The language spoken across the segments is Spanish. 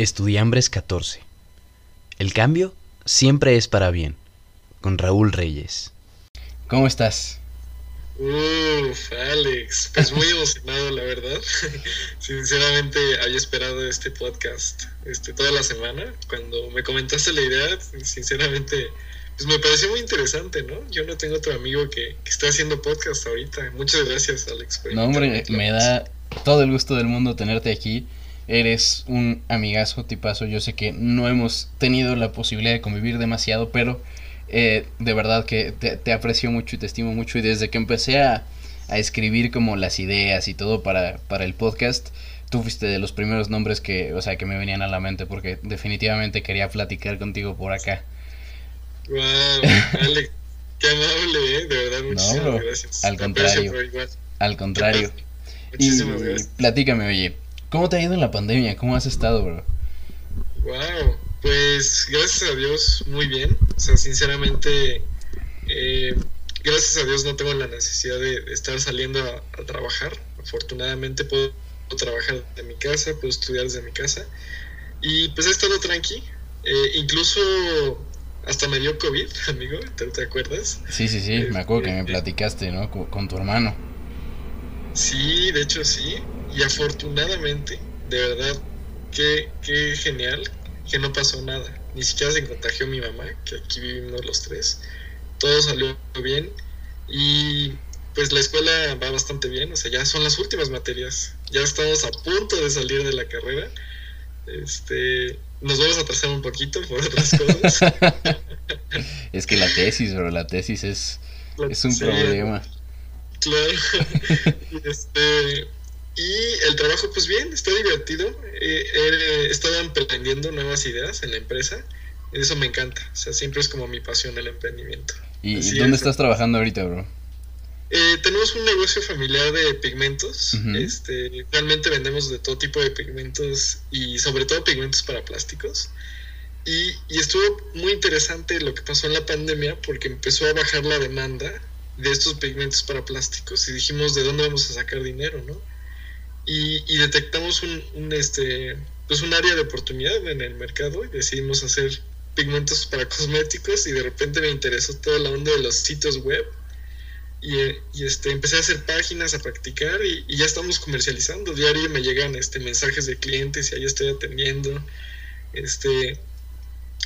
Estudiambres 14. El cambio siempre es para bien. Con Raúl Reyes. ¿Cómo estás? Uf, Alex, pues muy emocionado, la verdad. Sinceramente había esperado este podcast este, toda la semana. Cuando me comentaste la idea, sinceramente, pues me pareció muy interesante, ¿no? Yo no tengo otro amigo que, que está haciendo podcast ahorita. Muchas gracias, Alex. no, hombre, me da todo el gusto del mundo tenerte aquí eres un amigazo, tipazo. Yo sé que no hemos tenido la posibilidad de convivir demasiado, pero eh, de verdad que te, aprecio mucho y te estimo mucho. Y desde que empecé a, escribir como las ideas y todo para, para el podcast, tú fuiste de los primeros nombres que, o sea, que me venían a la mente porque definitivamente quería platicar contigo por acá. Wow, Alex, qué amable, ¿eh? de verdad, muchísimas gracias. Al contrario, al contrario. Muchísimas gracias. Platícame, oye, ¿Cómo te ha ido en la pandemia? ¿Cómo has estado, bro? Wow, pues gracias a Dios muy bien. O sea, sinceramente, eh, gracias a Dios no tengo la necesidad de, estar saliendo a, trabajar. Afortunadamente puedo trabajar de mi casa, puedo estudiar desde mi casa. Y pues he estado tranqui. Eh, incluso hasta me dio COVID, amigo, ¿te, acuerdas? Sí, sí, sí, me acuerdo que me este, platicaste, ¿no? con tu hermano. Sí, de hecho sí. Y afortunadamente, de verdad, qué, qué genial que no pasó nada. Ni siquiera se contagió mi mamá, que aquí vivimos los tres. Todo salió bien. Y pues la escuela va bastante bien. O sea, ya son las últimas materias. Ya estamos a punto de salir de la carrera. Este, nos vamos a atrasar un poquito por otras cosas. es que la tesis, bro, la tesis es, es un problema. Claro. este, y el trabajo, pues bien, está divertido. Eh, he estado emprendiendo nuevas ideas en la empresa. Eso me encanta. O sea, siempre es como mi pasión el emprendimiento. ¿Y dónde estás trabajando ahorita, bro? Eh, tenemos un negocio familiar de pigmentos. este, realmente vendemos de todo tipo de pigmentos y sobre todo pigmentos para plásticos. Y, y, estuvo muy interesante lo que pasó en la pandemia porque empezó a bajar la demanda de estos pigmentos para plásticos y dijimos de dónde vamos a sacar dinero, ¿no? Y, detectamos un, este, pues un área de oportunidad en el mercado y decidimos hacer pigmentos para cosméticos y de repente me interesó toda la onda de los sitios web y, y este, empecé a hacer páginas, a practicar y, ya estamos comercializando. Diario me llegan este, mensajes de clientes y ahí estoy atendiendo. Este,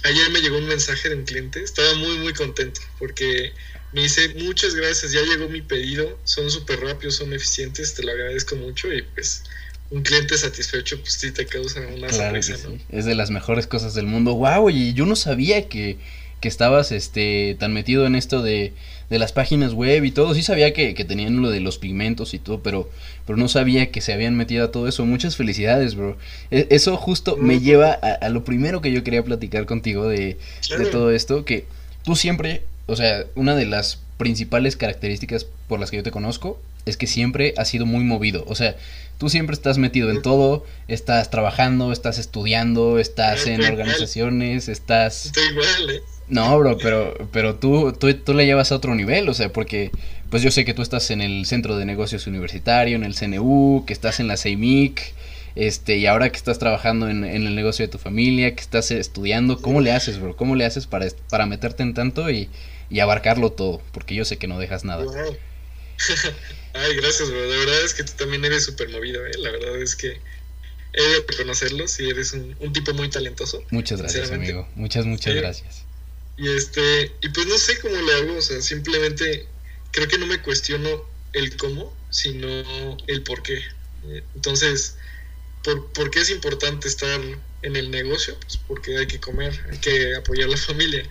ayer me llegó un mensaje de un cliente, estaba muy muy contento porque me dice, muchas gracias, ya llegó mi pedido, son súper rápidos, son eficientes, te lo agradezco mucho y pues un cliente satisfecho pues sí te causa una sonrisa, ¿no? Es de las mejores cosas del mundo. Wow, y yo no sabía que, que estabas este tan metido en esto de, de las páginas web y todo. Sí sabía que, que, tenían lo de los pigmentos y todo, pero, pero no sabía que se habían metido a todo eso. Muchas felicidades, bro. E, eso justo me lleva a, lo primero que yo quería platicar contigo de, de todo esto, que tú siempre o sea, una de las principales características por las que yo te conozco es que siempre has sido muy movido. O sea, tú siempre estás metido en todo, estás trabajando, estás estudiando, estás en organizaciones, estás... Estoy igual, ¿eh? No, bro, pero, pero tú, tú, tú le llevas a otro nivel, o sea, porque pues yo sé que tú estás en el Centro de Negocios Universitario, en el CNU, que estás en la CEMIC, este, y ahora que estás trabajando en, en, el negocio de tu familia, que estás estudiando, ¿cómo le haces, bro? ¿Cómo le haces para, para meterte en tanto y, y abarcarlo todo, porque yo sé que no dejas nada. Ay, gracias, bro. De verdad es que tú también eres súper movido, ¿eh? La verdad es que he de reconocerlo, si eres un, tipo muy talentoso. Muchas gracias, amigo. Muchas, muchas gracias. Y este, y pues no sé cómo le hago, o sea, simplemente creo que no me cuestiono el cómo, sino el por qué. Entonces, ¿por, ¿por qué es importante estar en el negocio? Pues porque hay que comer, hay que apoyar a la familia.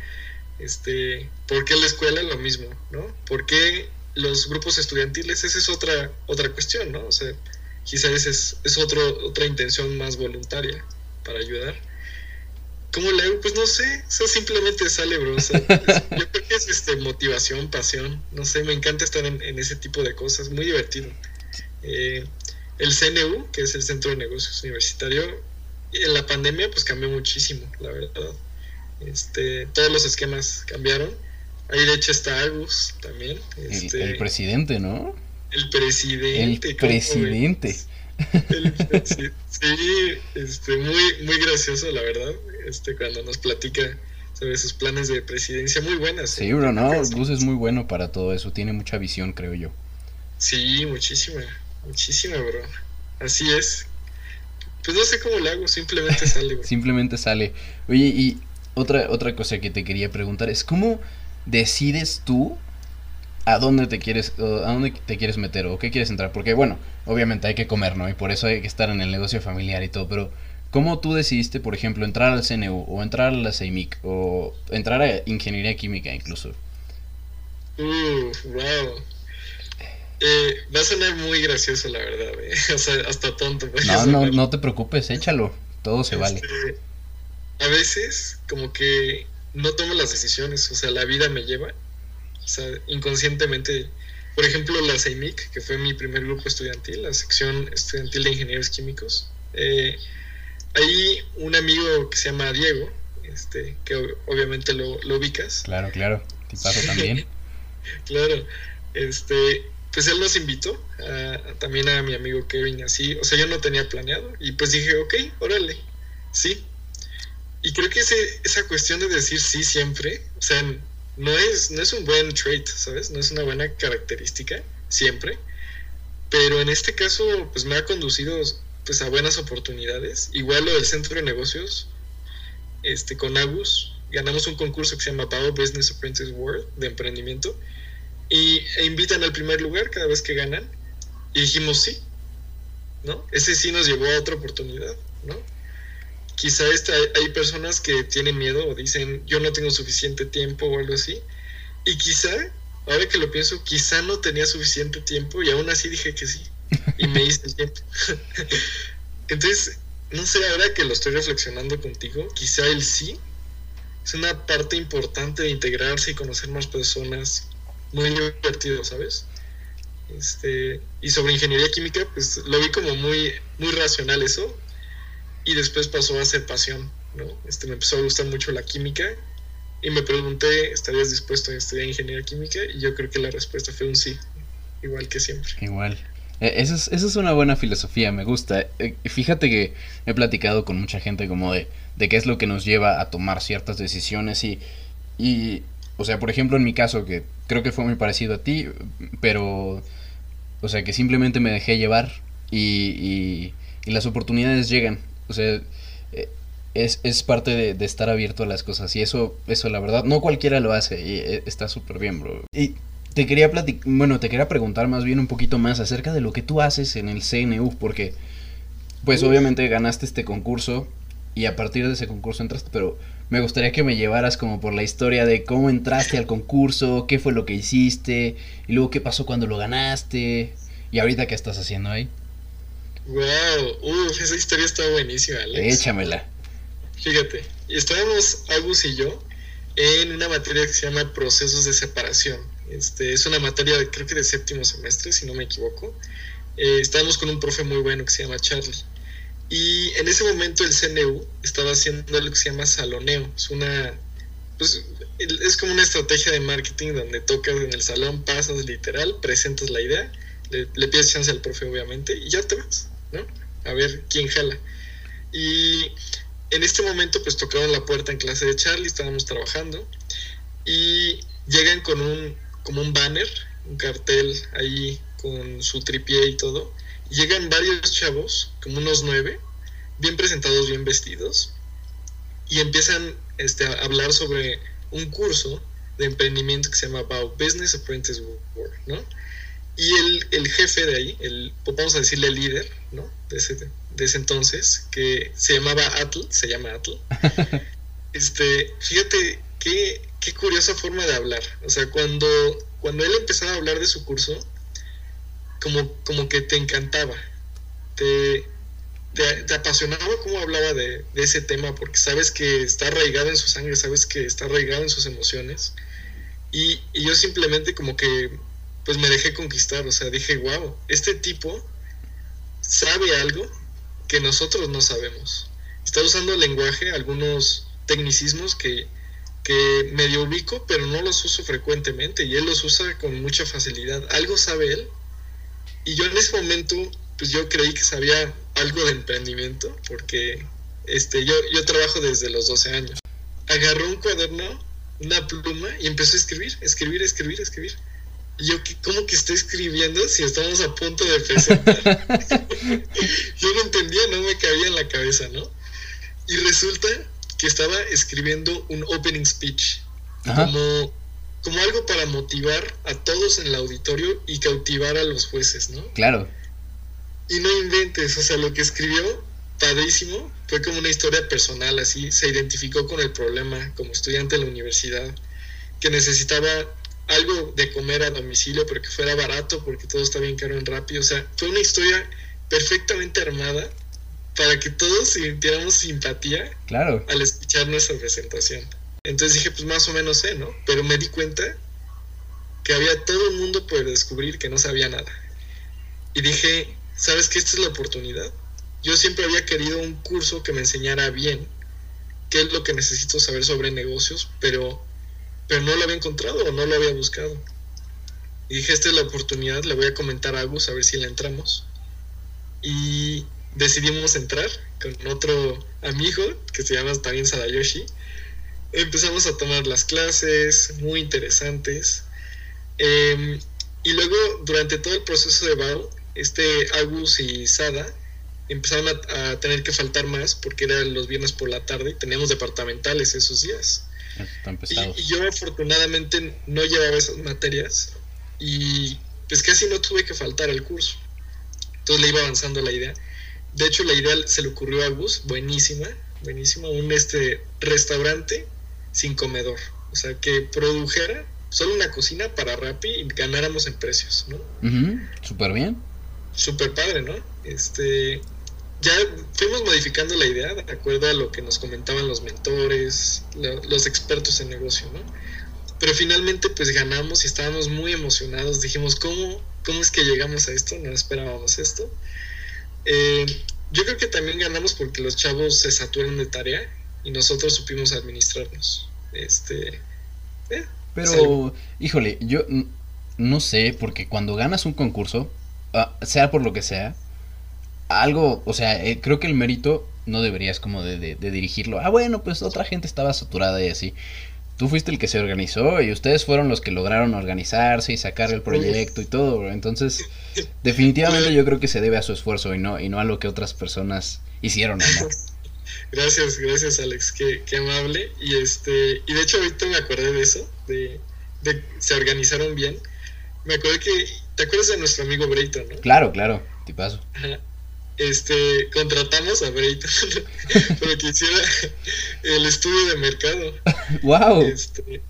Este, ¿Por qué la escuela? Lo mismo, ¿no? ¿Por qué los grupos estudiantiles? Esa es otra, otra cuestión, ¿no? O sea, quizás es, es otro, otra intención más voluntaria para ayudar. ¿Cómo le hago? Pues no sé, o simplemente sale, bro. yo creo que es este, motivación, pasión, no sé, me encanta estar en, ese tipo de cosas, muy divertido. Eh, el CNU, que es el Centro de Negocios Universitario, en la pandemia pues cambió muchísimo, la verdad. Este, todos los esquemas cambiaron. Ahí de hecho está Agus también. el, este, presidente, ¿no? El presidente. El presidente. sí, este, muy, muy gracioso, la verdad, este, cuando nos platica sobre sus planes de presidencia, muy buenas. Sí, bro, no, Gus es muy bueno para todo eso, tiene mucha visión, creo yo. Sí, muchísima, muchísima, bro. Así es. Pues no sé cómo lo hago, simplemente sale, simplemente sale. Oye, y otra, otra cosa que te quería preguntar es, ¿cómo decides tú a dónde te quieres a dónde te quieres meter o qué quieres entrar porque bueno obviamente hay que comer no y por eso hay que estar en el negocio familiar y todo pero cómo tú decidiste por ejemplo entrar al CNU o entrar a la CEMIC o entrar a ingeniería química incluso uh, wow eh, va a sonar muy gracioso la verdad eh. o sea hasta tonto no no no te preocupes échalo todo se vale. Este, a veces como que no tomo las decisiones o sea la vida me lleva o sea, inconscientemente, por ejemplo, la CEIMIC, que fue mi primer grupo estudiantil, la sección estudiantil de ingenieros químicos, eh, ahí un amigo que se llama Diego, este, que obviamente lo, ubicas. Claro, claro, paso también. claro, este, pues él nos invitó, también a mi amigo Kevin, así, o sea, yo no tenía planeado, y pues dije, ok, órale, sí. Y creo que ese, esa cuestión de decir sí siempre, o sea, no es, no es un buen trait, ¿sabes? No es una buena característica, siempre. Pero en este caso, pues me ha conducido pues a buenas oportunidades. Igual lo del centro de negocios, este, con Agus, ganamos un concurso que se llama Bao Business Apprentice World de emprendimiento. Y e invitan al primer lugar cada vez que ganan. Y dijimos sí, ¿no? Ese sí nos llevó a otra oportunidad, ¿no? Quizá esta, hay personas que tienen miedo o dicen yo no tengo suficiente tiempo o algo así. Y quizá, ahora que lo pienso, quizá no tenía suficiente tiempo y aún así dije que sí. Y me hice el tiempo. Entonces, no sé, ahora que lo estoy reflexionando contigo, quizá el sí es una parte importante de integrarse y conocer más personas. Muy divertido, ¿sabes? Este, y sobre ingeniería química, pues lo vi como muy, muy racional eso, y después pasó a ser pasión, ¿no? Este, me empezó a gustar mucho la química y me pregunté, ¿estarías dispuesto a estudiar ingeniería química? Y yo creo que la respuesta fue un sí, igual que siempre. Igual. E, esa es, es una buena filosofía, me gusta. E, fíjate que he platicado con mucha gente como de, de qué es lo que nos lleva a tomar ciertas decisiones y, y, o sea, por ejemplo, en mi caso, que creo que fue muy parecido a ti, pero, o sea, que simplemente me dejé llevar y, y las oportunidades llegan. O sea, eh, es, es parte de, estar abierto a las cosas. Y eso, eso la verdad, no cualquiera lo hace. Y eh, está súper bien, bro. Y te quería platicar, bueno, te quería preguntar más bien un poquito más acerca de lo que tú haces en el CNU, porque, pues obviamente ganaste este concurso y a partir de ese concurso entraste, pero me gustaría que me llevaras como por la historia de cómo entraste al concurso, qué fue lo que hiciste, y luego qué pasó cuando lo ganaste, y ahorita qué estás haciendo ahí. Wow, Uf, esa historia está buenísima, Alex. Échamela. Fíjate, estábamos Agus y yo en una materia que se llama procesos de separación. Este, es una materia, de, creo que de séptimo semestre, si no me equivoco. Eh, estábamos con un profe muy bueno que se llama Charlie. Y en ese momento el CNU estaba haciendo lo que se llama saloneo. Es una. Pues, es como una estrategia de marketing donde tocas en el salón, pasas literal, presentas la idea, le, le pides chance al profe, obviamente, y ya te vas. A ver quién jala. Y en este momento pues tocaron la puerta en clase de Charlie, estábamos trabajando y llegan con un como un banner, un cartel ahí con su tripié y todo. llegan varios chavos, como unos nueve, bien presentados, bien vestidos, y empiezan este, a hablar sobre un curso de emprendimiento que se llama About Business Apprentice Work, ¿no? Y el, el, jefe de ahí, el, vamos a decirle el líder, ¿no? De ese, de ese entonces, que se llamaba Atl, se llama Atl. este, fíjate qué, qué curiosa forma de hablar. O sea, cuando, cuando él empezaba a hablar de su curso, como, como que te encantaba, te, te, apasionaba cómo hablaba de, de, ese tema, porque sabes que está arraigado en su sangre, sabes que está arraigado en sus emociones. Y, y yo simplemente como que pues me dejé conquistar, o sea, dije, wow, este tipo sabe algo que nosotros no sabemos. Está usando lenguaje, algunos tecnicismos que, que medio ubico, pero no los uso frecuentemente y él los usa con mucha facilidad. Algo sabe él. Y yo en ese momento pues yo creí que sabía algo de emprendimiento, porque este, yo, yo trabajo desde los 12 años. Agarró un cuaderno, una pluma y empezó a escribir, escribir, escribir, escribir. Yo, ¿cómo que estoy escribiendo si estamos a punto de presentar? yo no entendía, no me cabía en la cabeza, ¿no? Y resulta que estaba escribiendo un opening speech, como, como algo para motivar a todos en el auditorio y cautivar a los jueces, ¿no? Claro. Y no inventes, o sea, lo que escribió, padrísimo, fue como una historia personal, así, se identificó con el problema como estudiante de la universidad, que necesitaba algo de comer a domicilio porque fuera barato, porque todo está bien caro en rápido, o sea, fue una historia perfectamente armada para que todos sintiéramos simpatía claro. al escuchar nuestra presentación. Entonces dije, pues más o menos sé, ¿no? Pero me di cuenta que había todo el mundo por descubrir que no sabía nada. Y dije, ¿sabes qué? Esta es la oportunidad. Yo siempre había querido un curso que me enseñara bien qué es lo que necesito saber sobre negocios, pero, pero no lo había encontrado o no lo había buscado. Y dije, esta es la oportunidad, le voy a comentar a Agus a ver si le entramos. Y decidimos entrar con otro amigo que se llama también Sadayoshi. Empezamos a tomar las clases, muy interesantes. Em, y luego, durante todo el proceso de BAU, este Agus y Sada empezaron a, tener que faltar más porque eran los viernes por la tarde y teníamos departamentales esos días. Y, y, yo afortunadamente no llevaba esas materias y pues casi no tuve que faltar al curso. Entonces le iba avanzando la idea. De hecho, la idea se le ocurrió a Gus, buenísima, buenísima, un este restaurante sin comedor. O sea, que produjera solo una cocina para Rappi y ganáramos en precios, ¿no? Súper bien. Súper padre, ¿no? Este, ya fuimos modificando la idea de acuerdo a lo que nos comentaban los mentores, los expertos en negocio, ¿no? Pero finalmente pues ganamos y estábamos muy emocionados. Dijimos, ¿cómo, cómo es que llegamos a esto? No esperábamos esto. Eh, yo creo que también ganamos porque los chavos se saturan de tarea y nosotros supimos administrarnos. Este, eh, Pero, híjole, yo no sé, porque cuando ganas un concurso, ah, sea por lo que sea, algo, o sea, eh, creo que el mérito no deberías como de, de, dirigirlo. Ah, bueno, pues otra gente estaba saturada y así tú fuiste el que se organizó y ustedes fueron los que lograron organizarse y sacar el proyecto y todo, Entonces, definitivamente yo creo que se debe a su esfuerzo y no, y no a lo que otras personas hicieron. Gracias, gracias Alex, qué, qué, amable. Y este, y de hecho ahorita me acordé de eso, de, de se organizaron bien. Me acordé que, ¿te acuerdas de nuestro amigo Brayton, no? Claro, claro, tipazo. Ajá este, contratamos a Brayton para que hiciera el estudio de mercado. ¡Wow! Este,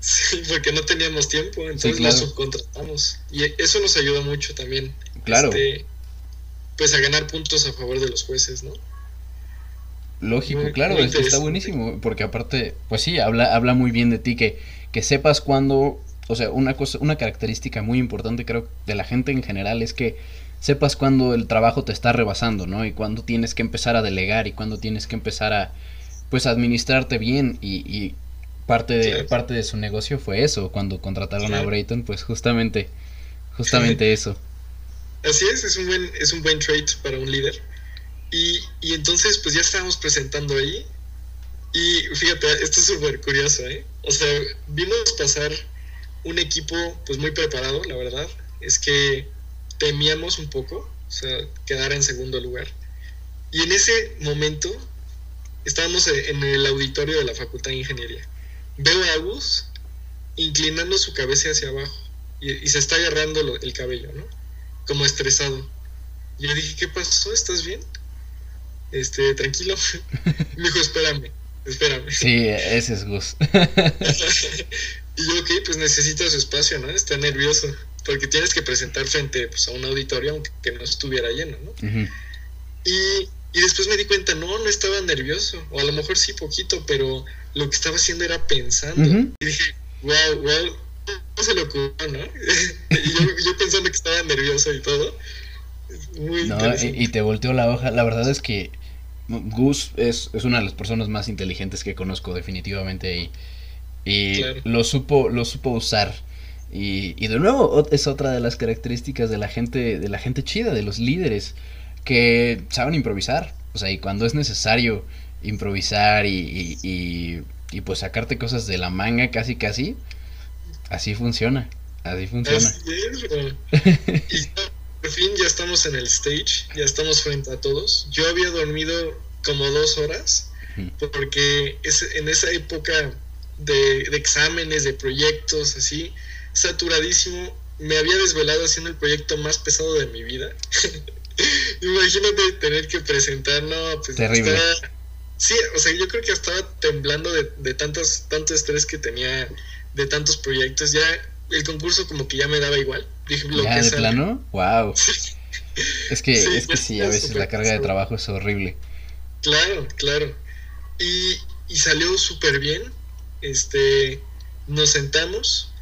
sí, porque no teníamos tiempo, entonces lo subcontratamos. Y eso nos ayuda mucho también. Claro. Este, pues a ganar puntos a favor de los jueces, ¿no? Lógico, claro, está buenísimo, porque aparte, pues sí, habla, habla muy bien de ti, que, que sepas cuándo, o sea, una cosa, una característica muy importante creo de la gente en general es que sepas cuándo el trabajo te está rebasando, ¿no? Y cuándo tienes que empezar a delegar y cuándo tienes que empezar a, pues, administrarte bien y, parte de, parte de su negocio fue eso, cuando contrataron a Brayton, pues justamente, justamente eso. Así es, es un buen, es un buen trait para un líder. Y, y entonces, pues ya estábamos presentando ahí. Y fíjate, esto es súper curioso, ¿eh? O sea, vimos pasar un equipo, pues muy preparado, la verdad. Es que temíamos un poco, o sea, quedar en segundo lugar. Y en ese momento estábamos en el auditorio de la Facultad de Ingeniería. Veo a Agus inclinando su cabeza hacia abajo y, se está agarrando el cabello, ¿no? Como estresado. Y yo dije, ¿qué pasó? ¿Estás bien? Este, tranquilo. Me dijo, espérame, espérame. Sí, ese es Gus. y yo, ok, pues necesito su espacio, ¿no? Está nervioso porque tienes que presentar frente pues, a un auditorio aunque no estuviera lleno, ¿no? y, y, después me di cuenta, no, no estaba nervioso, o a lo mejor sí poquito, pero lo que estaba haciendo era pensando. Y dije, wow, wow, no se lo ocurrió, ¿no? y yo, yo, pensando que estaba nervioso y todo. Muy no, y, te volteó la hoja. La verdad es que Gus es, es, una de las personas más inteligentes que conozco definitivamente y, y lo supo lo supo usar Y, y de nuevo, es otra de las características de la gente, de la gente chida, de los líderes, que saben improvisar. O sea, y cuando es necesario improvisar y, y, y, pues sacarte cosas de la manga casi casi, así funciona. Así funciona. Así es, y por fin ya estamos en el stage, ya estamos frente a todos. Yo había dormido como dos horas porque es, en esa época de, exámenes, de proyectos, así, saturadísimo, me había desvelado haciendo el proyecto más pesado de mi vida. Imagínate tener que presentar, no, pues Terrible. sí, o sea, yo creo que estaba temblando de, de tantos, tanto estrés que tenía de tantos proyectos. Ya el concurso como que ya me daba igual. Dije, lo ¿Ya de plano? Wow. es que sí, es que sí, a veces la carga de trabajo es horrible. Claro, claro. Y, y salió súper bien. Este, nos sentamos,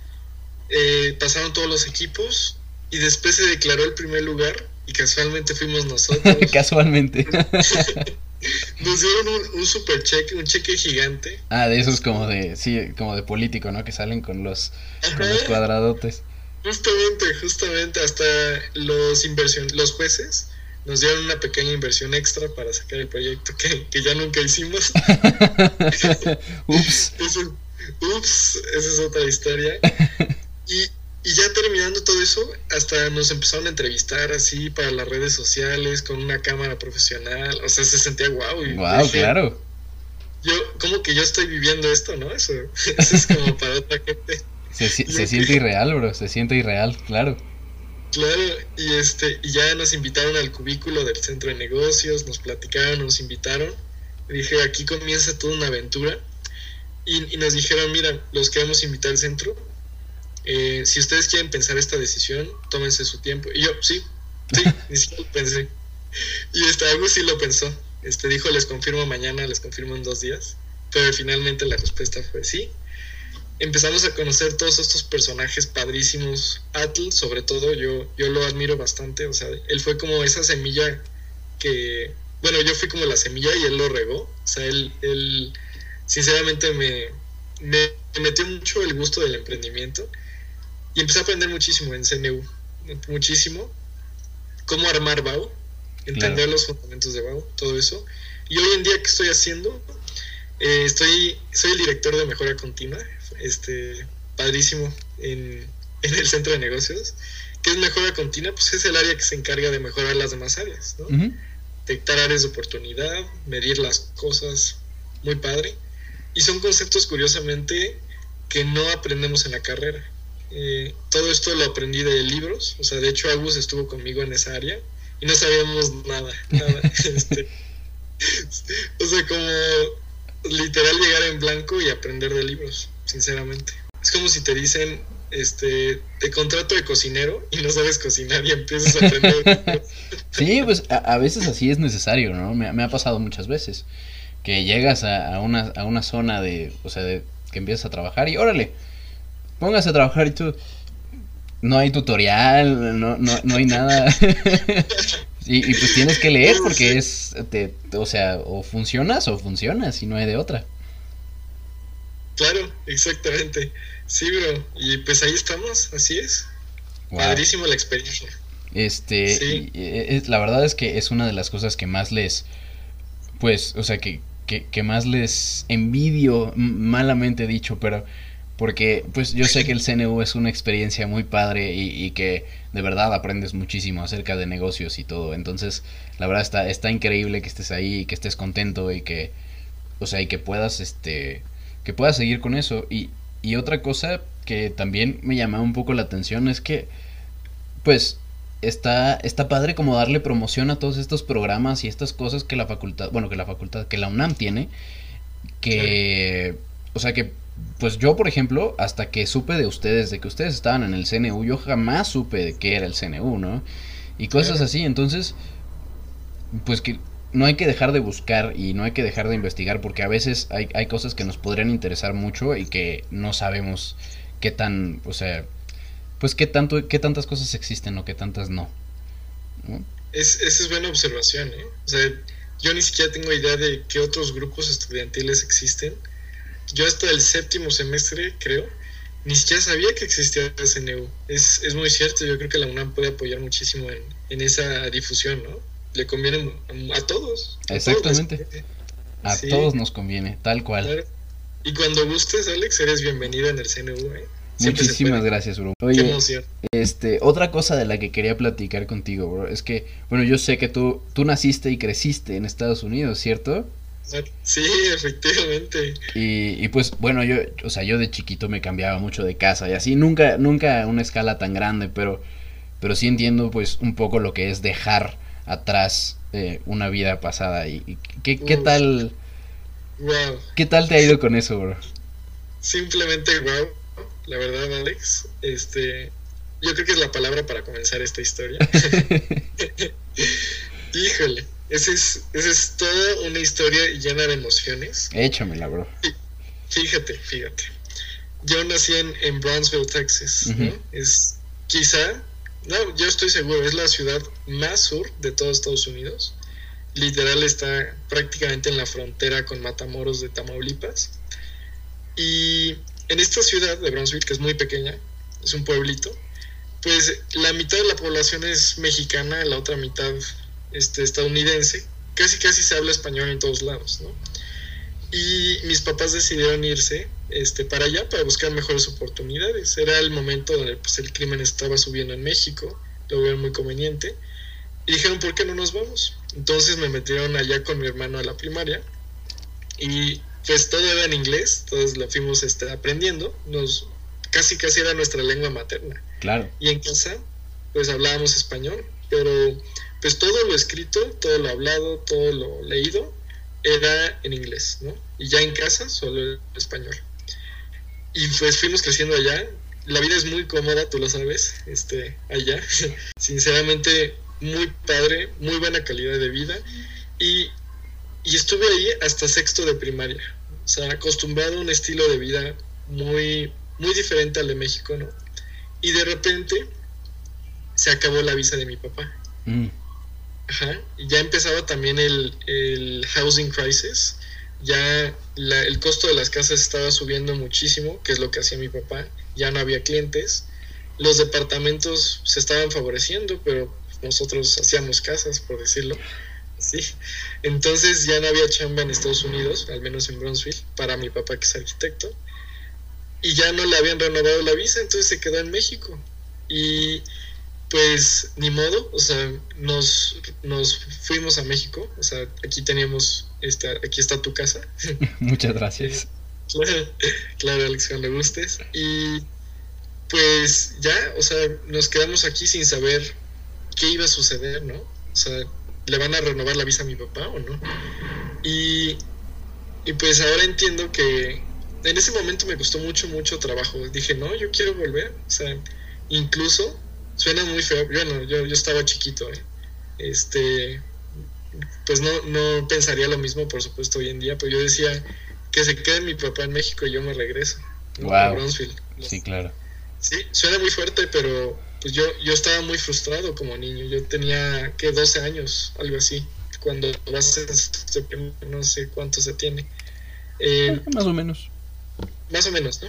eh, pasaron todos los equipos y después se declaró el primer lugar y casualmente fuimos nosotros. casualmente. Nos dieron un, super cheque, un cheque gigante. Ah, de esos como de, sí, como de político, ¿no? Que salen con los, con los cuadradotes. Justamente, justamente, hasta los inversión, los jueces nos dieron una pequeña inversión extra para sacar el proyecto que, que ya nunca hicimos. ups. ups, esa es otra historia. Y, y ya terminando todo eso, hasta nos empezaron a entrevistar así para las redes sociales con una cámara profesional. O sea, se sentía guau. Wow, claro. Yo, como que yo estoy viviendo esto, ¿no? Eso, eso es como para otra gente. Se, se siente irreal, bro. Se siente irreal, claro. Claro, y este, y ya nos invitaron al cubículo del centro de negocios, nos platicaron, nos invitaron. dije, aquí comienza toda una aventura. Y, y nos dijeron, mira, los queremos invitar al centro eh, si ustedes quieren pensar esta decisión, tómense su tiempo. Y yo, sí, sí, ni siquiera lo pensé. Y este, algo sí lo pensó. Este dijo, les confirmo mañana, les confirmo en dos días. Pero finalmente la respuesta fue sí. Empezamos a conocer todos estos personajes padrísimos. Atl, sobre todo, yo, yo lo admiro bastante. O sea, él fue como esa semilla que. Bueno, yo fui como la semilla y él lo regó. O sea, él, él sinceramente me, me metió mucho el gusto del emprendimiento y empecé a aprender muchísimo en CNU, muchísimo. Cómo armar BAU, entender los fundamentos de BAU, todo eso. Y hoy en día, ¿qué estoy haciendo? Eh, estoy, soy el director de mejora continua, este, padrísimo en, en, el centro de negocios. ¿Qué es mejora continua? Pues es el área que se encarga de mejorar las demás áreas, ¿no? Detectar áreas de oportunidad, medir las cosas, muy padre. Y son conceptos, curiosamente, que no aprendemos en la carrera. Eh, todo esto lo aprendí de libros, o sea, de hecho Agus estuvo conmigo en esa área y no sabíamos nada, nada. Este, o sea, como literal llegar en blanco y aprender de libros, sinceramente. Es como si te dicen, este, te contrato de cocinero y no sabes cocinar y empiezas a aprender. sí, pues a, veces así es necesario, ¿no? Me, me, ha pasado muchas veces que llegas a, a, una, a una zona de, o sea, de que empiezas a trabajar y órale, póngase a trabajar y tú, no hay tutorial, no, no, no hay nada. y, y, pues tienes que leer porque es, te, o sea, o funcionas o funcionas y no hay de otra. Claro, exactamente. Sí, bro. Y pues ahí estamos, así es. Padrísimo la experiencia. Este, sí. y, y, la verdad es que es una de las cosas que más les, pues, o sea, que, que, que más les envidio, malamente dicho, pero porque pues yo sé que el CNU es una experiencia muy padre y, y, que de verdad aprendes muchísimo acerca de negocios y todo. Entonces, la verdad está, está increíble que estés ahí, que estés contento y que, o sea, y que puedas, este, que puedas seguir con eso. Y, y otra cosa que también me llamaba un poco la atención es que, pues, está, está padre como darle promoción a todos estos programas y estas cosas que la facultad, bueno, que la facultad, que la UNAM tiene, que, o sea, que pues yo, por ejemplo, hasta que supe de ustedes, de que ustedes estaban en el CNU, yo jamás supe de qué era el CNU, ¿no? Y cosas así, entonces, pues que no hay que dejar de buscar y no hay que dejar de investigar porque a veces hay, hay cosas que nos podrían interesar mucho y que no sabemos qué tan, o sea, pues qué tanto, qué tantas cosas existen o qué tantas no. ¿no? Es, esa es buena observación, ¿eh? O sea, yo ni siquiera tengo idea de qué otros grupos estudiantiles existen yo hasta el séptimo semestre, creo, ni siquiera sabía que existía el CNU. Es, es muy cierto, yo creo que la UNAM puede apoyar muchísimo en, en esa difusión, ¿no? Le conviene a, todos. Exactamente. A todos, nos conviene, tal cual. Y cuando gustes, Alex, eres bienvenido en el CNU, ¿eh? Muchísimas gracias, bro. Oye, este, otra cosa de la que quería platicar contigo, bro, es que, bueno, yo sé que tú, tú naciste y creciste en Estados Unidos, ¿cierto? Sí, efectivamente. Y, y, pues, bueno, yo, o sea, yo de chiquito me cambiaba mucho de casa y así, nunca, nunca a una escala tan grande, pero, pero sí entiendo, pues, un poco lo que es dejar atrás eh, una vida pasada. ¿Y, qué, qué tal? Wow. ¿Qué tal te ha ido con eso, bro? Simplemente wow la verdad, Alex. Este, yo creo que es la palabra para comenzar esta historia. Híjole, esa es, esa es toda una historia llena de emociones. Échamela, bro. Fíjate, fíjate. Yo nací en, en Brownsville, Texas, ¿no? Es quizá, no, yo estoy seguro, es la ciudad más sur de todos Estados Unidos. Literal está prácticamente en la frontera con Matamoros de Tamaulipas. Y en esta ciudad de Brownsville, que es muy pequeña, es un pueblito, pues la mitad de la población es mexicana, la otra mitad este, estadounidense. Casi casi se habla español en todos lados, ¿no? Y mis papás decidieron irse este, para allá para buscar mejores oportunidades. Era el momento donde pues, el crimen estaba subiendo en México, lo vieron muy conveniente. Y dijeron, ¿por qué no nos vamos? Entonces me metieron allá con mi hermano a la primaria. Y pues todo era en inglés, todos lo fuimos este, aprendiendo, nos casi casi era nuestra lengua materna. Claro. Y en casa, pues hablábamos español, pero pues todo lo escrito, todo lo hablado, todo lo leído era en inglés, ¿no? Y ya en casa solo el español. Y pues fuimos creciendo allá. La vida es muy cómoda, tú lo sabes, este, allá. Sinceramente, muy padre, muy buena calidad de vida. Y y estuve ahí hasta sexto de primaria. O sea, acostumbrado a un estilo de vida muy, muy diferente al de México, ¿no? Y de repente se acabó la visa de mi papá. Mm. Ajá. Y ya empezaba también el, el housing crisis. Ya el costo de las casas estaba subiendo muchísimo, que es lo que hacía mi papá. Ya no había clientes. Los departamentos se estaban favoreciendo, pero nosotros hacíamos casas, por decirlo. Sí, entonces ya no había chamba en Estados Unidos, al menos en Brownsville, para mi papá que es arquitecto, y ya no le habían renovado la visa, entonces se quedó en México. Y pues ni modo, o sea, nos, nos fuimos a México, o sea, aquí teníamos, esta, aquí está tu casa. Muchas gracias. claro, claro, Alex, cuando gustes. Y pues ya, o sea, nos quedamos aquí sin saber qué iba a suceder, ¿no? O sea, le van a renovar la visa a mi papá o no. Y, y pues ahora entiendo que en ese momento me costó mucho, mucho trabajo. Dije, no, yo quiero volver. O sea, incluso suena muy feo. Bueno, yo, yo estaba chiquito, ¿eh? Este, pues no, no pensaría lo mismo, por supuesto, hoy en día, pero yo decía que se quede mi papá en México y yo me regreso. Wow. Sí, claro. Sí, suena muy fuerte, pero pues yo, yo estaba muy frustrado como niño. Yo tenía, que 12 años, algo así, cuando vas a no sé cuánto se tiene. Eh, más o menos. Más o menos, ¿no?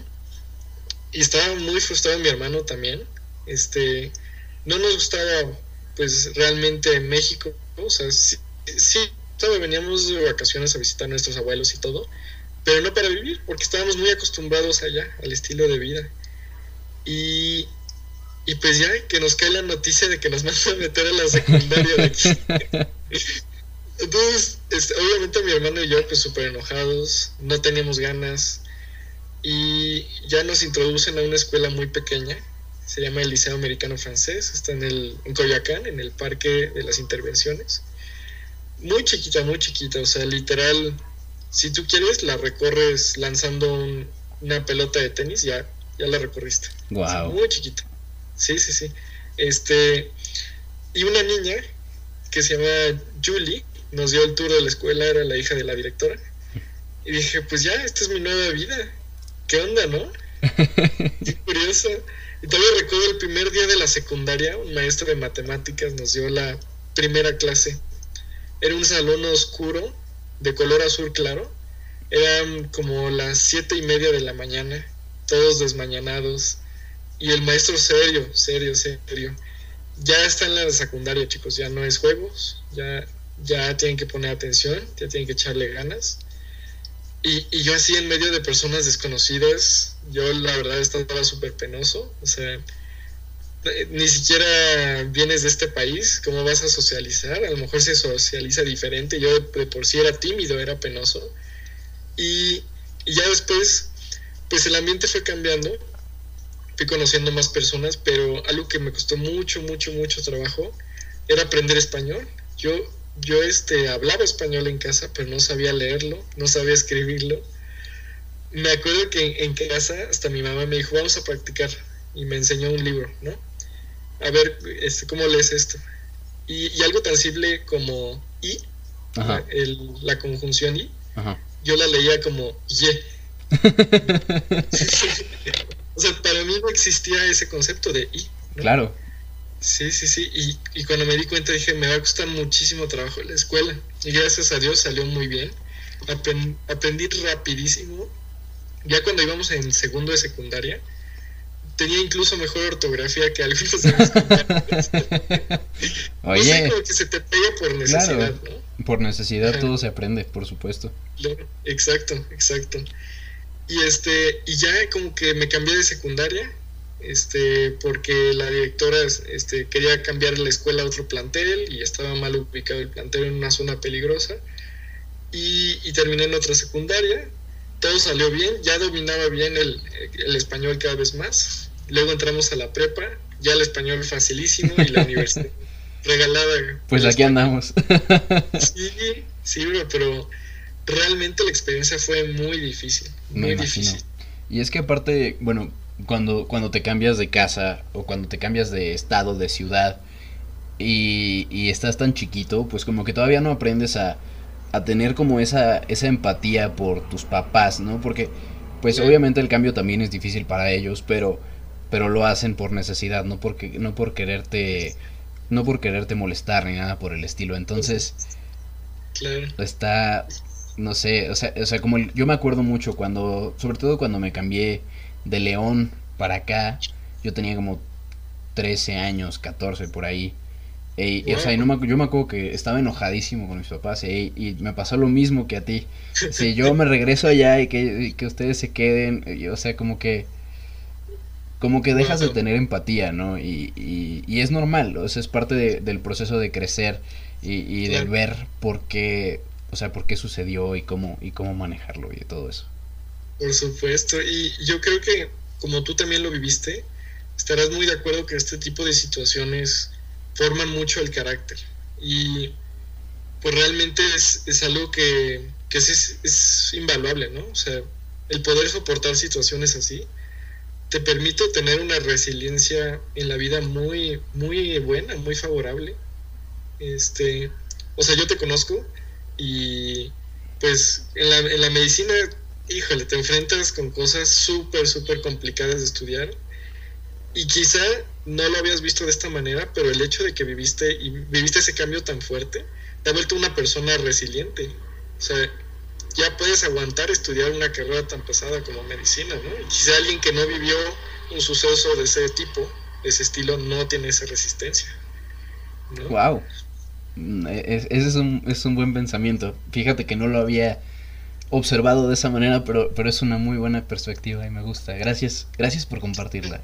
Y estaba muy frustrado mi hermano también. Este, no nos gustaba, pues, realmente México. O sea, sí, sí veníamos de vacaciones a visitar a nuestros abuelos y todo, pero no para vivir, porque estábamos muy acostumbrados allá, al estilo de vida. Y y pues ya que nos cae la noticia de que nos mandan a meter a la secundaria de aquí. Entonces, este, obviamente mi hermano y yo pues súper enojados, no teníamos ganas y ya nos introducen a una escuela muy pequeña, se llama el Liceo Americano Francés, está en, el, en Coyoacán, en el Parque de las Intervenciones. Muy chiquita, muy chiquita, o sea, literal, si tú quieres la recorres lanzando una pelota de tenis, ya, ya la recorriste. Wow. muy chiquita. Sí, sí, sí. Este, y una niña que se llama Julie nos dio el tour de la escuela, era la hija de la directora. Y dije, pues ya, esta es mi nueva vida. ¿Qué onda, no? Curioso. Y todavía recuerdo el primer día de la secundaria, un maestro de matemáticas nos dio la primera clase. Era un salón oscuro, de color azul claro. Eran como las siete y media de la mañana todos desmañanados. Y el maestro serio, serio, serio. Ya está en la secundaria, chicos, ya no es juegos, ya, ya tienen que poner atención, ya tienen que echarle ganas. Y, y yo así en medio de personas desconocidas, yo la verdad estaba súper penoso, o sea, ni siquiera vienes de este país, ¿cómo vas a socializar? A lo mejor se socializa diferente, yo de por sí era tímido, era penoso. Y, y ya después, pues el ambiente fue cambiando, fui conociendo más personas, pero algo que me costó mucho, mucho, mucho trabajo era aprender español. Yo, yo este, hablaba español en casa, pero no sabía leerlo, no sabía escribirlo. Me acuerdo que en, casa hasta mi mamá me dijo, vamos a practicar, y me enseñó un libro, ¿no? A ver, este, ¿cómo lees esto? Y, algo tan simple como y, la, conjunción y, yo la leía como ye. o sea, para mí no existía ese concepto de y. Claro. Sí, sí, sí. Y, y, cuando me di cuenta dije, me va a costar muchísimo trabajo en la escuela. Y gracias a Dios salió muy bien. aprendí rapidísimo. Ya cuando íbamos en segundo de secundaria, tenía incluso mejor ortografía que algunos de mis compañeros. Oye. No sé, como que se te pega por necesidad, ¿no? Por necesidad todo se aprende, por supuesto. exacto, exacto. Y este, y ya como que me cambié de secundaria, este, porque la directora este, quería cambiar la escuela a otro plantel y estaba mal ubicado el plantel en una zona peligrosa. Y, y terminé en otra secundaria, todo salió bien, ya dominaba bien el, el, español cada vez más. Luego entramos a la prepa, ya el español facilísimo y la universidad regalada. Pues aquí andamos. sí, sí, pero realmente la experiencia fue muy difícil, muy difícil. Y es que aparte, bueno, cuando, cuando te cambias de casa o cuando te cambias de estado, de ciudad y, y estás tan chiquito, pues como que todavía no aprendes a, a tener como esa, esa empatía por tus papás, ¿no? Porque pues obviamente el cambio también es difícil para ellos, pero pero lo hacen por necesidad, no porque no por quererte no por quererte molestar ni nada por el estilo. Entonces claro. está no sé, o sea, o sea, como yo me acuerdo mucho cuando sobre todo cuando me cambié de León para acá, yo tenía como 13 años, 14 por ahí. O sea, no me, yo me acuerdo que estaba enojadísimo con mis papás y me pasó lo mismo que a ti. Si yo me regreso allá y que, que ustedes se queden, o sea, como que como que dejas de tener empatía, ¿no? Y, y, es normal, o sea, es parte del proceso de crecer y, y de ver por qué, o sea, por qué sucedió y cómo, y cómo manejarlo y todo eso. Por supuesto, y yo creo que como tú también lo viviste, estarás muy de acuerdo que este tipo de situaciones forman mucho el carácter. Y pues realmente es, es algo que, que es, es, invaluable, ¿no? O sea, el poder soportar situaciones así te permite tener una resiliencia en la vida muy, muy buena, muy favorable. Este, o sea, yo te conozco y pues en la, en la medicina, híjole, te enfrentas con cosas súper, súper complicadas de estudiar y quizá no lo habías visto de esta manera, pero el hecho de que viviste y viviste ese cambio tan fuerte, te ha vuelto una persona resiliente. O sea, ya puedes aguantar estudiar una carrera tan pesada como medicina, ¿no? Y quizá alguien que no vivió un suceso de ese tipo, de ese estilo, no tiene esa resistencia. Wow. Mm, e, ese es un, es un buen pensamiento. Fíjate que no lo había observado de esa manera, pero, pero es una muy buena perspectiva y me gusta. Gracias, gracias por compartirla.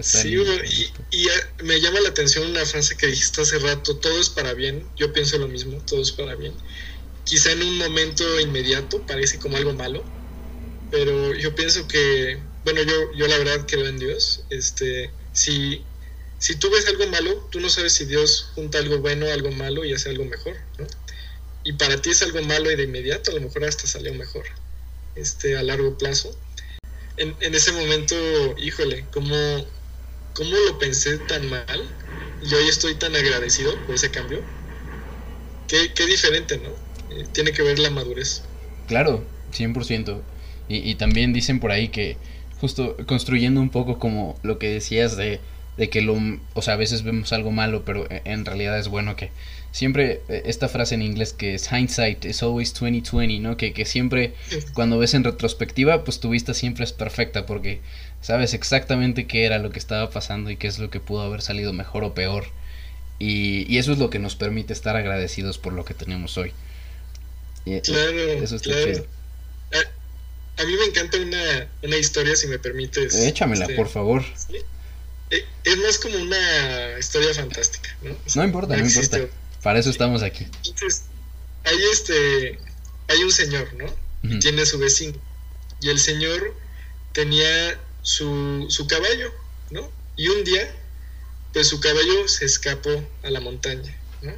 sí, y, y, me llama la atención una frase que dijiste hace rato, todo es para bien, yo pienso lo mismo, todo es para bien quizá en un momento inmediato parece como algo malo, pero yo pienso que, bueno, yo, yo la verdad creo en Dios, este, si, si tú ves algo malo, tú no sabes si Dios junta algo bueno, algo malo y hace algo mejor, ¿no? Y para ti es algo malo y de inmediato a lo mejor hasta salió mejor, este, a largo plazo. En, en ese momento, híjole, ¿cómo, ¿cómo lo pensé tan mal? Y hoy estoy tan agradecido por ese cambio. Qué, qué diferente, ¿no? tiene que ver la madurez. Claro, 100%. Y, y también dicen por ahí que justo construyendo un poco como lo que decías de, de que lo, o sea, a veces vemos algo malo, pero en realidad es bueno que siempre e, esta frase en inglés que es hindsight is always 2020, ¿no? Que, que siempre cuando ves en retrospectiva, pues tu vista siempre es perfecta porque sabes exactamente qué era lo que estaba pasando y qué es lo que pudo haber salido mejor o peor. Y, y eso es lo que nos permite estar agradecidos por lo que tenemos hoy. Claro, eso está claro. A, mí me encanta una, una historia, si me permites. Échamela, este, por favor. Eh, es más como una historia fantástica, ¿no? no importa, no, importa. Para eso estamos aquí. Entonces, hay este, hay un señor, ¿no? Tiene su vecino. Y el señor tenía su, su caballo, ¿no? Y un día, pues su caballo se escapó a la montaña, ¿no?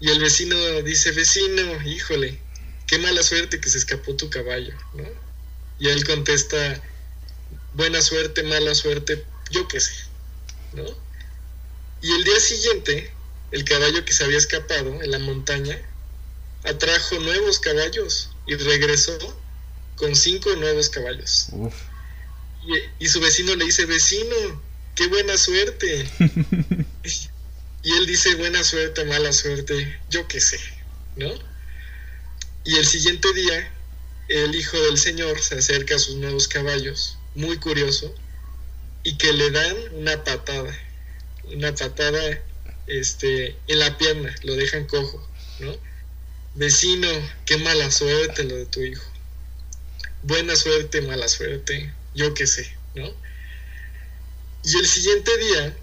Y el vecino dice, vecino, híjole, qué mala suerte que se escapó tu caballo, ¿no? Y él contesta, buena suerte, mala suerte, yo qué sé, ¿no? Y el día siguiente, el caballo que se había escapado en la montaña atrajo nuevos caballos y regresó con cinco nuevos caballos. Y, su vecino le dice, vecino, qué buena suerte. y él dice, buena suerte, mala suerte, yo qué sé, ¿no? Y el siguiente día, el hijo del señor se acerca a sus nuevos caballos, muy curioso, y que le dan una patada, una patada este, en la pierna, lo dejan cojo, ¿no? Vecino, qué mala suerte lo de tu hijo. Buena suerte, mala suerte, yo qué sé, ¿no? Y el siguiente día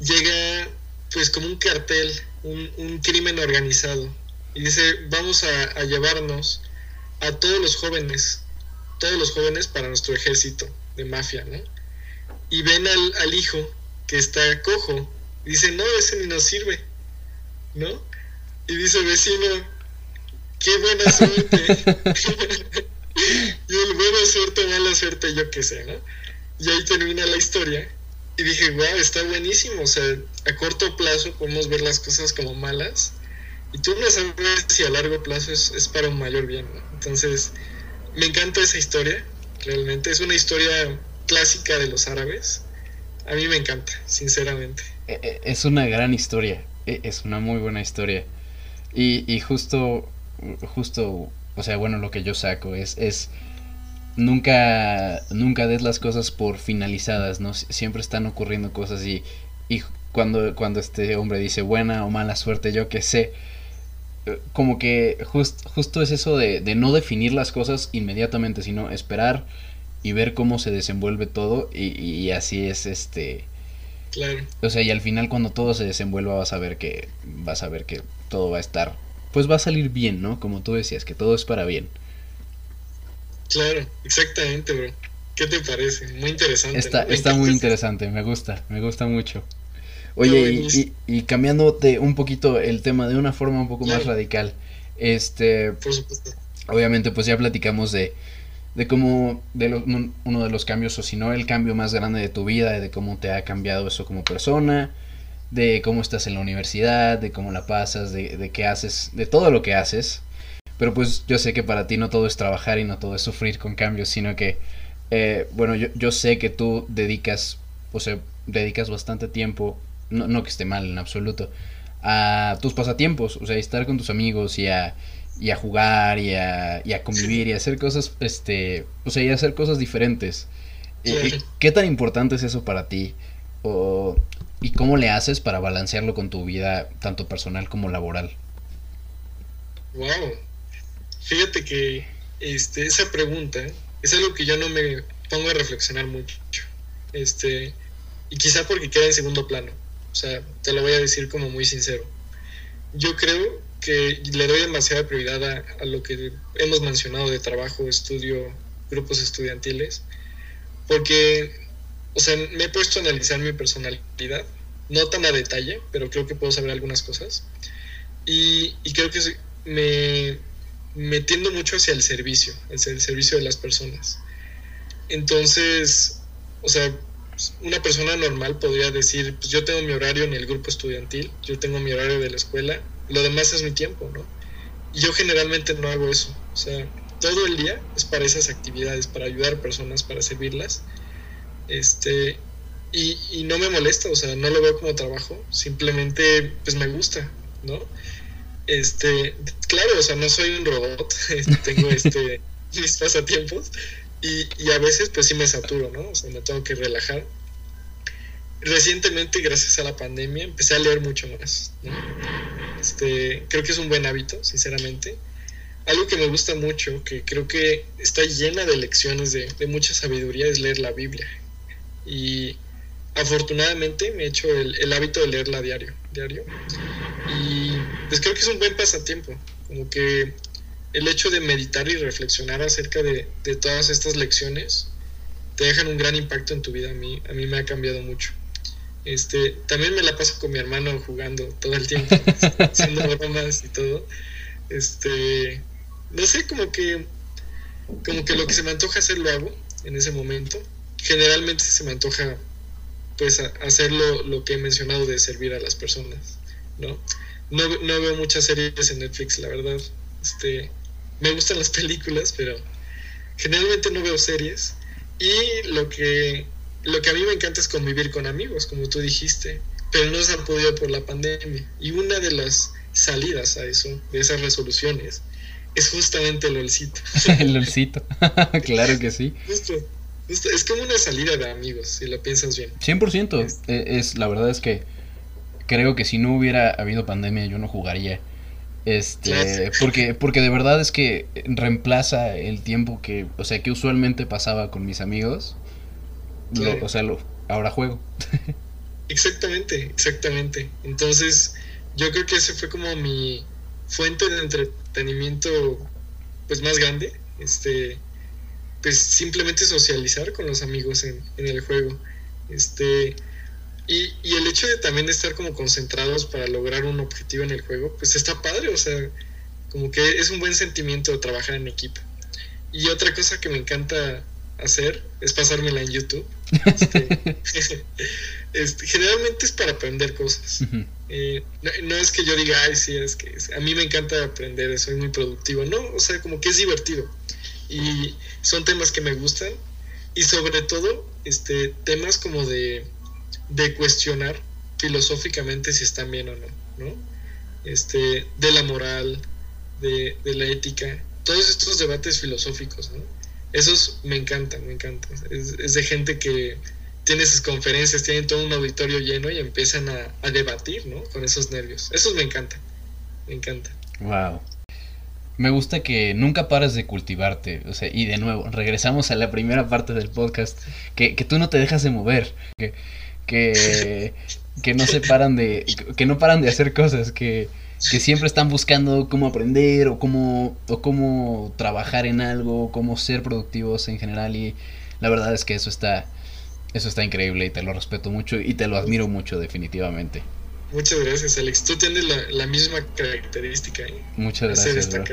llega pues como un cartel, un, crimen organizado, y dice, vamos a, a, llevarnos a todos los jóvenes, todos los jóvenes para nuestro ejército de mafia, ¿no? y ven al, al hijo que está cojo y dicen, no, ese ni nos sirve, ¿no? Y dice vecino, qué buena suerte. y el buena suerte, mala suerte, yo qué sé, ¿no? Y ahí termina la historia. Y dije, wow, está buenísimo. O sea, a corto plazo podemos ver las cosas como malas. Y tú no sabes si a largo plazo es, es para un mayor bien, ¿no? Entonces, me encanta esa historia. Realmente es una historia clásica de los árabes. A mí me encanta, sinceramente. E, e, es una gran historia, e, es una muy buena historia. Y, y justo, justo, o sea, bueno, lo que yo saco es, es nunca, nunca des las cosas por finalizadas, ¿no? Siempre están ocurriendo cosas y, y cuando, cuando este hombre dice buena o mala suerte, yo que sé, eh, como que justo es eso de, de no definir las cosas inmediatamente, sino esperar y ver cómo se desenvuelve todo y, así es este claro. O sea y al final cuando todo se desenvuelva vas a ver que vas a ver que todo va a estar pues va a salir bien no como tú decías que todo es para bien. Claro exactamente bro. Qué te parece muy interesante está está muy interesante me gusta me gusta mucho. Oye y, y, cambiándote un poquito el tema de una forma un poco más radical este por supuesto. obviamente pues ya platicamos de de cómo de uno de los cambios o si no el cambio más grande de tu vida, de cómo te ha cambiado eso como persona, de cómo estás en la universidad, de cómo la pasas, de, de qué haces, de todo lo que haces. Pero pues yo sé que para ti no todo es trabajar y no todo es sufrir con cambios, sino que, eh, bueno, yo, yo sé que tú dedicas, o sea, dedicas bastante tiempo, no, no que esté mal en absoluto, a tus pasatiempos, o sea, estar con tus amigos y a y a jugar y a, y a convivir y a hacer cosas, este, o sea, y a hacer cosas diferentes. Eh, ¿Qué tan importante es eso para ti? O, ¿Y cómo le haces para balancearlo con tu vida, tanto personal como laboral? Wow. Fíjate que este, esa pregunta es algo que yo no me pongo a reflexionar mucho. Este, y quizá porque queda en segundo plano. O sea, te lo voy a decir como muy sincero. Yo creo que le doy demasiada prioridad a, lo que hemos mencionado de trabajo, estudio, grupos estudiantiles, porque, o sea, me he puesto a analizar mi personalidad, no tan a detalle, pero creo que puedo saber algunas cosas, y, creo que me, me tiendo mucho hacia el servicio, hacia el servicio de las personas. Entonces, o sea, una persona normal podría decir, pues yo tengo mi horario en el grupo estudiantil, yo tengo mi horario de la escuela, lo demás es mi tiempo, ¿no? Y yo generalmente no hago eso, o sea, todo el día es para esas actividades, para ayudar a personas, para servirlas. Este, y, y, no me molesta, o sea, no lo veo como trabajo, simplemente pues me gusta, ¿no? Este, claro, o sea, no soy un robot, tengo este, mis pasatiempos y, y a veces pues sí me saturo, ¿no? O sea, me tengo que relajar. Recientemente, gracias a la pandemia, empecé a leer mucho más, ¿no? Este, creo que es un buen hábito, sinceramente. Algo que me gusta mucho, que creo que está llena de lecciones de, de mucha sabiduría, es leer la Biblia. Y afortunadamente me he hecho el, hábito de leerla diario, diario. Y pues creo que es un buen pasatiempo, como que el hecho de meditar y reflexionar acerca de, de, todas estas lecciones te dejan un gran impacto en tu vida. A mí, a mí me ha cambiado mucho. Este, también me la paso con mi hermano jugando todo el tiempo, haciendo bromas y todo. Este, no sé, como que, como que lo que se me antoja hacer lo hago en ese momento. Generalmente se me antoja pues hacer lo, que he mencionado de servir a las personas, ¿no? ¿no? No veo muchas series en Netflix, la verdad. Este, me gustan las películas, pero generalmente no veo series. Y lo que, lo que a mí me encanta es convivir con amigos, como tú dijiste, pero no se han podido por la pandemia. Y una de las salidas a eso, de esas resoluciones, es justamente el olcito. el olcito, claro que sí. Justo. Es como una salida de amigos, si lo piensas bien. 100%. Es, es, la verdad es que creo que si no hubiera habido pandemia yo no jugaría. Este, porque porque de verdad es que reemplaza el tiempo que, o sea, que usualmente pasaba con mis amigos. Lo, o sea, lo, ahora juego. exactamente, exactamente. Entonces, yo creo que ese fue como mi fuente de entretenimiento pues más grande. Este, pues simplemente socializar con los amigos en, en el juego. Este, y, y, el hecho de también estar como concentrados para lograr un objetivo en el juego, pues está padre, o sea, como que es un buen sentimiento trabajar en equipo. Y otra cosa que me encanta hacer es pasármela en YouTube. Este, este, generalmente es para aprender cosas. Uh -huh. eh, no, no, es que yo diga, ay, sí, es que a mí me encanta aprender, soy muy productivo. No, o sea, como que es divertido. Y son temas que me gustan. Y sobre todo, este, temas como de de cuestionar filosóficamente si están bien o no, ¿no? Este, de la moral, de, de la ética, todos estos debates filosóficos, ¿no? Esos me encantan, me encantan. Es, de gente que tiene sus conferencias, tienen todo un auditorio lleno y empiezan a, a debatir, ¿no? Con esos nervios. Esos me encantan, me encantan. Wow. Me gusta que nunca pares de cultivarte, o sea, y de nuevo, regresamos a la primera parte del podcast, que, que tú no te dejas de mover, que, que, que no se paran de, que no paran de hacer cosas, que, que siempre están buscando cómo aprender o cómo, o cómo trabajar en algo, cómo ser productivos en general y la verdad es que eso está, eso está increíble y te lo respeto mucho y te lo admiro mucho definitivamente. Muchas gracias, Alex. Tú tienes la, la misma característica. ¿eh? Muchas gracias. Bro.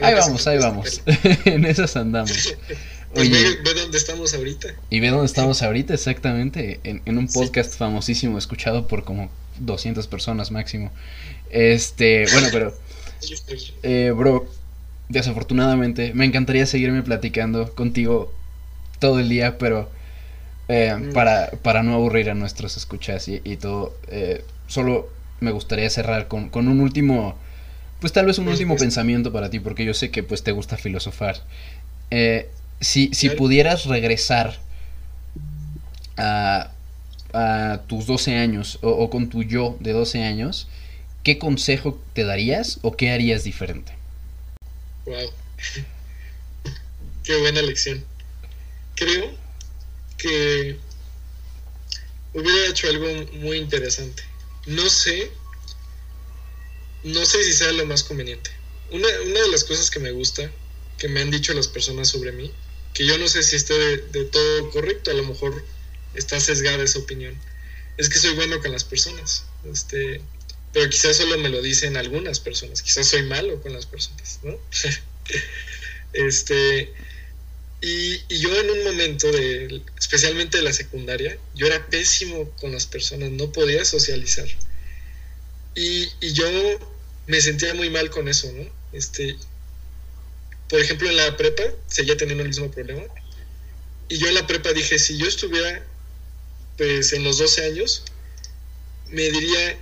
Ahí vamos, ahí vamos. en esas andamos. Pues Oye, ve, ve, dónde estamos ahorita. Y ve dónde estamos ahorita, exactamente. En, en un podcast sí. famosísimo, escuchado por como 200 personas máximo. Este, bueno, pero. Eh, bro, desafortunadamente, me encantaría seguirme platicando contigo todo el día, pero. Eh, mm. para, para no aburrir a nuestros escuchas y, y todo. Eh, solo me gustaría cerrar con, con un último. Pues tal vez un último pensamiento para ti, porque yo sé que pues te gusta filosofar. Eh, si, si pudieras regresar a, a tus 12 años o, o, con tu yo de 12 años, ¿qué consejo te darías o qué harías diferente? Wow. qué buena lección. Creo que hubiera hecho algo muy interesante. No sé, no sé si sea lo más conveniente. Una, de las cosas que me gusta, que me han dicho las personas sobre mí, que yo no sé si esté de, todo correcto, a lo mejor está sesgada esa opinión, es que soy bueno con las personas. Este, pero quizás solo me lo dicen algunas personas, quizás soy malo con las personas, ¿no? este, y, y, yo en un momento, de, especialmente de la secundaria, yo era pésimo con las personas, no podía socializar. Y, y yo me sentía muy mal con eso, ¿no? Este, por ejemplo, en la prepa seguía teniendo el mismo problema. Y yo en la prepa dije, si yo estuviera pues en los 12 años, me diría,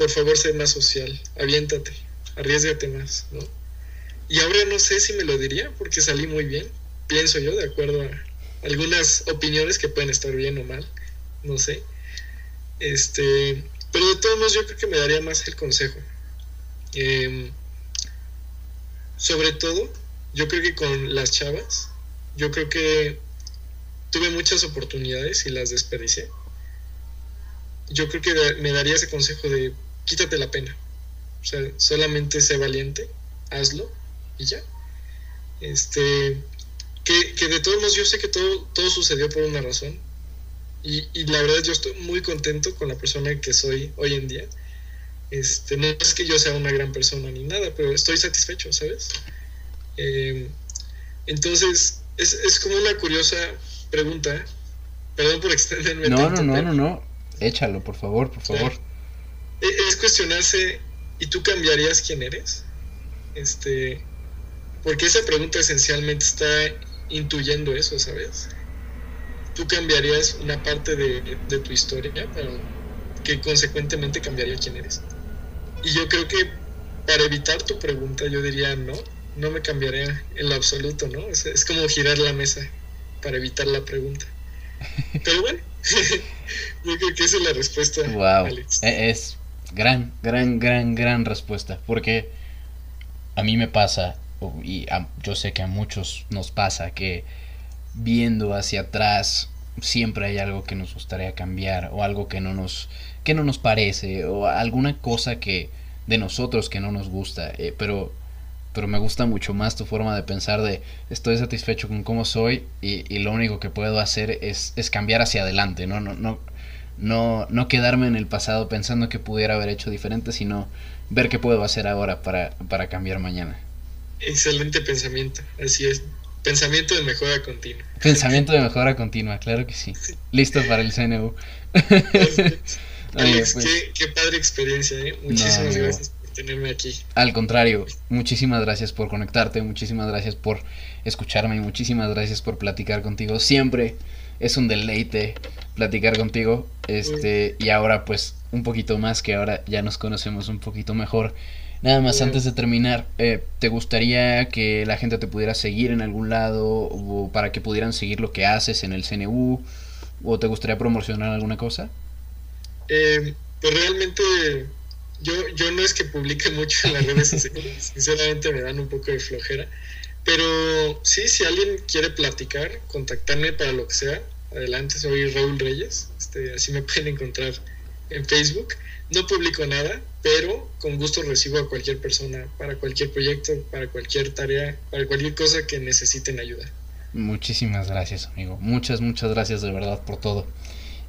por favor, sé más social, aviéntate, arriesgate más, ¿no? Y ahora no sé si me lo diría porque salí muy bien, pienso yo, de acuerdo a algunas opiniones que pueden estar bien o mal, no sé. Este, pero de todos modos yo creo que me daría más el consejo. Em, sobre todo, yo creo que con las chavas, yo creo que tuve muchas oportunidades y las desperdicié. Yo creo que me daría ese consejo de quítate la pena. O sea, solamente sé valiente, hazlo y ya. Este, que, que de todos modos yo sé que todo, todo sucedió por una razón. Y, y, la verdad yo estoy muy contento con la persona que soy hoy en día. Este, no es que yo sea una gran persona ni nada, pero estoy satisfecho, ¿sabes? Eh, entonces, es, es, como una curiosa pregunta. Perdón por extenderme. No, tanto, no, no, no, no. Échalo, por favor, por favor. Es cuestionarse, ¿y tú cambiarías quién eres? Este, porque esa pregunta esencialmente está intuyendo eso, ¿sabes? Tú cambiarías una parte de, de tu historia, pero que consecuentemente cambiaría quién eres. Y yo creo que para evitar tu pregunta, yo diría no, no me cambiaría en lo absoluto, ¿no? Es, es como girar la mesa para evitar la pregunta. Pero bueno, yo creo que esa es la respuesta. Wow, Alex. es gran, gran, gran, gran respuesta, porque a mí me pasa, y yo sé que a muchos nos pasa, que viendo hacia atrás siempre hay algo que nos gustaría cambiar o algo que no nos que no nos parece o alguna cosa que de nosotros que no nos gusta eh, pero pero me gusta mucho más tu forma de pensar de estoy satisfecho con cómo soy y, y lo único que puedo hacer es, es, cambiar hacia adelante. No, no, no, no quedarme en el pasado pensando que pudiera haber hecho diferente, sino ver qué puedo hacer ahora para, para cambiar mañana. Excelente pensamiento, así es. Pensamiento de mejora continua. Pensamiento de mejora continua, claro que sí. Listo para el CNU. Alex, pues, qué, qué, padre experiencia, ¿eh? Muchísimas no, gracias tenerme aquí. Al contrario, muchísimas gracias por conectarte, muchísimas gracias por escucharme y muchísimas gracias por platicar contigo. Siempre es un deleite platicar contigo. Este, y ahora pues un poquito más que ahora ya nos conocemos un poquito mejor. Nada más antes de terminar, eh, ¿te gustaría que la gente te pudiera seguir en algún lado o para que pudieran seguir lo que haces en el CNU o te gustaría promocionar alguna cosa? Eh, pues realmente yo, yo no es que publique mucho en las redes sociales, sinceramente me dan un poco de flojera, pero sí, si alguien quiere platicar, contactarme para lo que sea, adelante, soy Raúl Reyes, este, así me pueden encontrar en Facebook. No publico nada, pero con gusto recibo a cualquier persona para cualquier proyecto, para cualquier tarea, para cualquier cosa que necesiten ayuda. Muchísimas gracias, amigo. Muchas, muchas gracias de verdad por todo.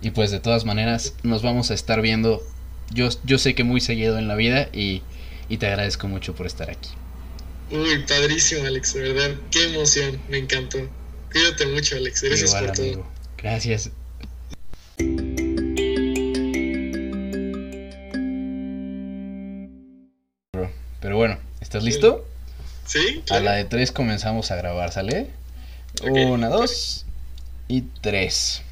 Y pues de todas maneras, nos vamos a estar viendo yo, yo sé que muy seguido en la vida y, y te agradezco mucho por estar aquí. Uy, padrísimo, Alex, de verdad, qué emoción, me encantó. Cuídate mucho, Alex, gracias Igual, por amigo. todo. Gracias. Pero bueno, ¿estás listo? Sí. A la de tres comenzamos a grabar, ¿sale? Una, dos y tres.